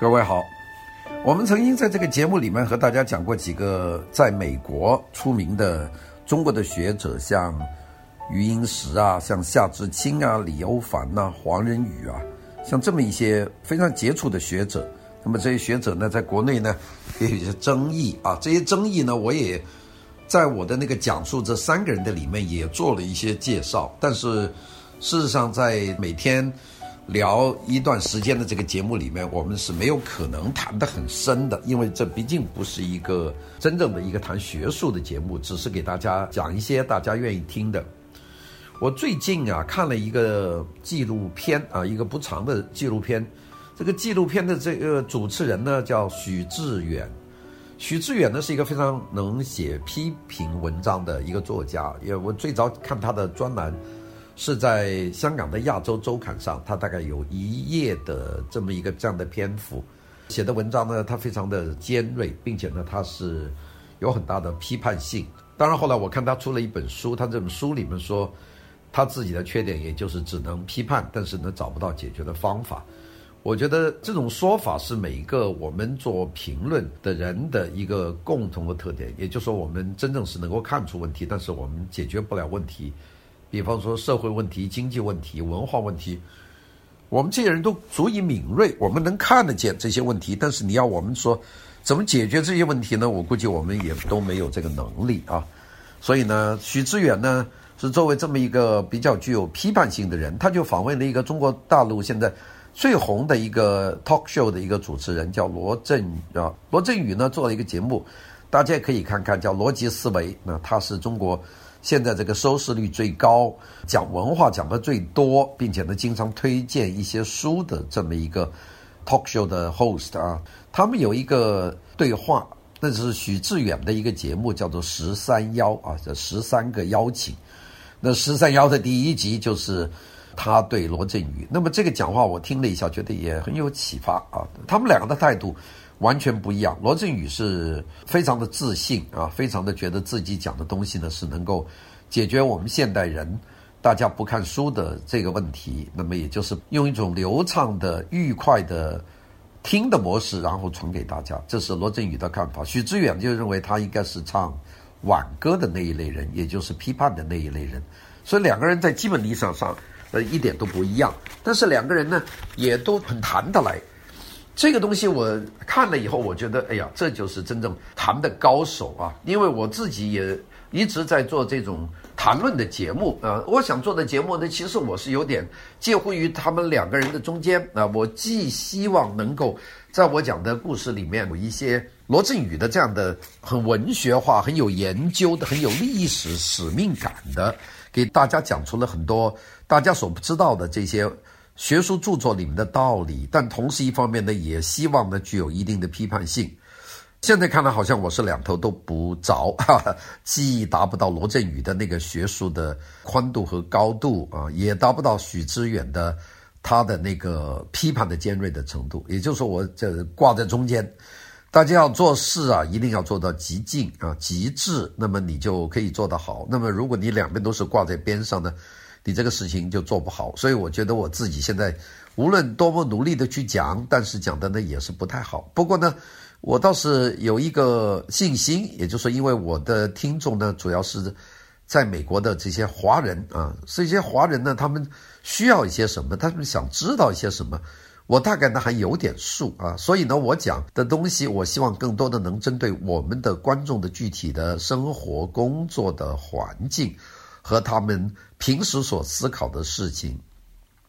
各位好，我们曾经在这个节目里面和大家讲过几个在美国出名的中国的学者，像余英时啊，像夏志清啊，李欧梵呐，黄仁宇啊，像这么一些非常杰出的学者。那么这些学者呢，在国内呢也有一些争议啊，这些争议呢，我也在我的那个讲述这三个人的里面也做了一些介绍。但是事实上，在每天。聊一段时间的这个节目里面，我们是没有可能谈得很深的，因为这毕竟不是一个真正的一个谈学术的节目，只是给大家讲一些大家愿意听的。我最近啊看了一个纪录片啊，一个不长的纪录片。这个纪录片的这个主持人呢叫许志远，许志远呢是一个非常能写批评文章的一个作家，因为我最早看他的专栏。是在香港的《亚洲周刊》上，他大概有一页的这么一个这样的篇幅，写的文章呢，他非常的尖锐，并且呢，他是有很大的批判性。当然后来我看他出了一本书，他这本书里面说，他自己的缺点也就是只能批判，但是呢找不到解决的方法。我觉得这种说法是每一个我们做评论的人的一个共同的特点，也就是说，我们真正是能够看出问题，但是我们解决不了问题。比方说社会问题、经济问题、文化问题，我们这些人都足以敏锐，我们能看得见这些问题。但是你要我们说怎么解决这些问题呢？我估计我们也都没有这个能力啊。所以呢，许知远呢是作为这么一个比较具有批判性的人，他就访问了一个中国大陆现在最红的一个 talk show 的一个主持人，叫罗振宇啊。罗振宇呢做了一个节目，大家也可以看看，叫《逻辑思维》。那他是中国。现在这个收视率最高，讲文化讲的最多，并且呢经常推荐一些书的这么一个 talk show 的 host 啊，他们有一个对话，那是许志远的一个节目，叫做《十三邀》啊，这十三个邀请。那《十三邀》的第一集就是他对罗振宇，那么这个讲话我听了一下，觉得也很有启发啊。他们两个的态度。完全不一样。罗振宇是非常的自信啊，非常的觉得自己讲的东西呢是能够解决我们现代人大家不看书的这个问题。那么也就是用一种流畅的、愉快的听的模式，然后传给大家。这是罗振宇的看法。许知远就认为他应该是唱挽歌的那一类人，也就是批判的那一类人。所以两个人在基本立场上呃一点都不一样，但是两个人呢也都很谈得来。这个东西我看了以后，我觉得，哎呀，这就是真正谈的高手啊！因为我自己也一直在做这种谈论的节目啊。我想做的节目呢，其实我是有点介乎于他们两个人的中间啊。我既希望能够在我讲的故事里面有一些罗振宇的这样的很文学化、很有研究的、很有历史使命感的，给大家讲出了很多大家所不知道的这些。学术著作里面的道理，但同时一方面呢，也希望呢具有一定的批判性。现在看来，好像我是两头都不着，哈哈，既达不到罗振宇的那个学术的宽度和高度啊，也达不到许知远的他的那个批判的尖锐的程度。也就是说，我这挂在中间。大家要做事啊，一定要做到极尽啊、极致，那么你就可以做得好。那么如果你两边都是挂在边上呢？你这个事情就做不好，所以我觉得我自己现在无论多么努力的去讲，但是讲的呢也是不太好。不过呢，我倒是有一个信心，也就是，因为我的听众呢主要是在美国的这些华人啊，这些华人呢他们需要一些什么，他们想知道一些什么，我大概呢还有点数啊，所以呢我讲的东西，我希望更多的能针对我们的观众的具体的生活、工作的环境。和他们平时所思考的事情，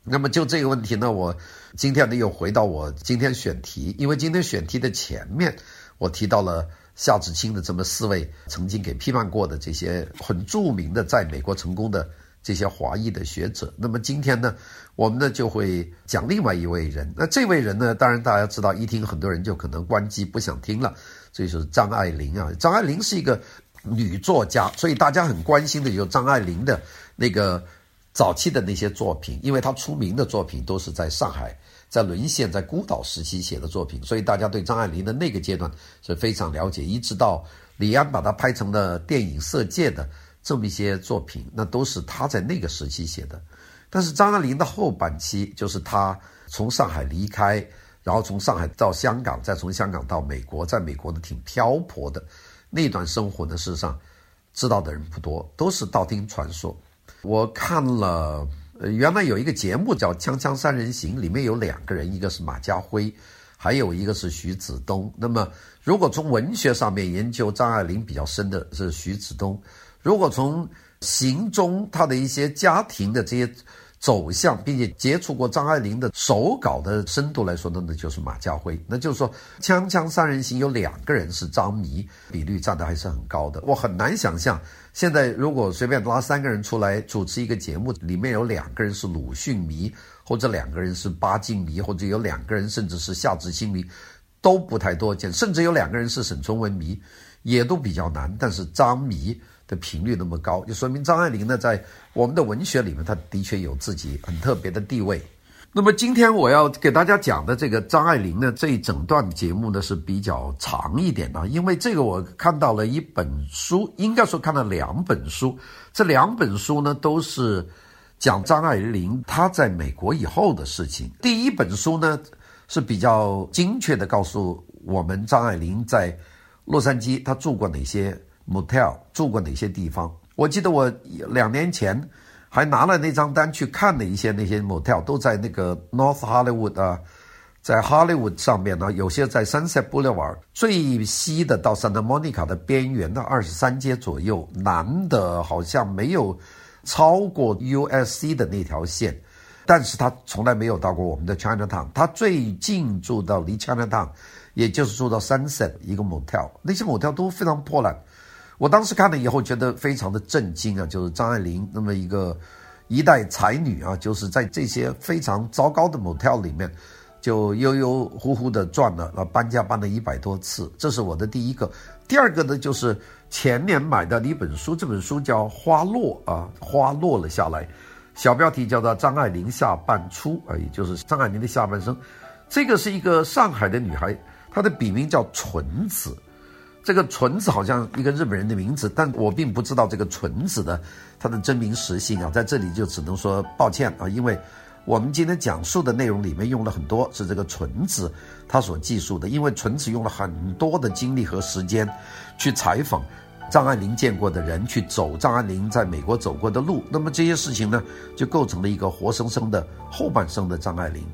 那么就这个问题呢，我今天呢又回到我今天选题，因为今天选题的前面我提到了夏志清的这么四位曾经给批判过的这些很著名的在美国成功的这些华裔的学者，那么今天呢，我们呢就会讲另外一位人，那这位人呢，当然大家知道，一听很多人就可能关机不想听了，所以说张爱玲啊，张爱玲是一个。女作家，所以大家很关心的就是张爱玲的那个早期的那些作品，因为她出名的作品都是在上海、在沦陷、在孤岛时期写的作品，所以大家对张爱玲的那个阶段是非常了解。一直到李安把她拍成了电影《色戒》的这么一些作品，那都是她在那个时期写的。但是张爱玲的后半期，就是她从上海离开，然后从上海到香港，再从香港到美国，在美国呢挺漂泊的那段生活呢，事实上知道的人不多，都是道听传说。我看了，原来有一个节目叫《锵锵三人行》，里面有两个人，一个是马家辉，还有一个是徐子东。那么，如果从文学上面研究张爱玲比较深的是徐子东，如果从行踪他的一些家庭的这些。走向，并且接触过张爱玲的手稿的深度来说呢，那就是马家辉。那就是说，《锵锵三人行》有两个人是张迷，比率占的还是很高的。我很难想象，现在如果随便拉三个人出来主持一个节目，里面有两个人是鲁迅迷，或者两个人是巴金迷，或者有两个人甚至是夏志清迷，都不太多见。甚至有两个人是沈从文迷，也都比较难。但是张迷。的频率那么高，就说明张爱玲呢，在我们的文学里面，她的确有自己很特别的地位。那么今天我要给大家讲的这个张爱玲呢，这一整段节目呢是比较长一点的，因为这个我看到了一本书，应该说看了两本书，这两本书呢都是讲张爱玲她在美国以后的事情。第一本书呢是比较精确的告诉我们张爱玲在洛杉矶她住过哪些。Motel 住过哪些地方？我记得我两年前还拿了那张单去看了一些那些 motel，都在那个 North Hollywood 啊，在 Hollywood 上面呢，有些在 Sunset Boulevard 最西的到 Santa Monica 的边缘的二十三街左右，南的好像没有超过 USC 的那条线，但是他从来没有到过我们的 Chinatown，他最近住到离 Chinatown，也就是住到 Sunset 一个 motel，那些 motel 都非常破烂。我当时看了以后，觉得非常的震惊啊！就是张爱玲那么一个一代才女啊，就是在这些非常糟糕的 motel 里面，就悠悠乎乎的转了，那，搬家搬了一百多次。这是我的第一个。第二个呢，就是前年买的一本书，这本书叫《花落》啊，花落了下来，小标题叫做《张爱玲下半初》啊，也就是张爱玲的下半生。这个是一个上海的女孩，她的笔名叫纯子。这个纯子好像一个日本人的名字，但我并不知道这个纯子的他的真名实姓啊，在这里就只能说抱歉啊，因为我们今天讲述的内容里面用了很多是这个纯子他所记述的，因为纯子用了很多的精力和时间去采访张爱玲见过的人，去走张爱玲在美国走过的路，那么这些事情呢，就构成了一个活生生的后半生的张爱玲。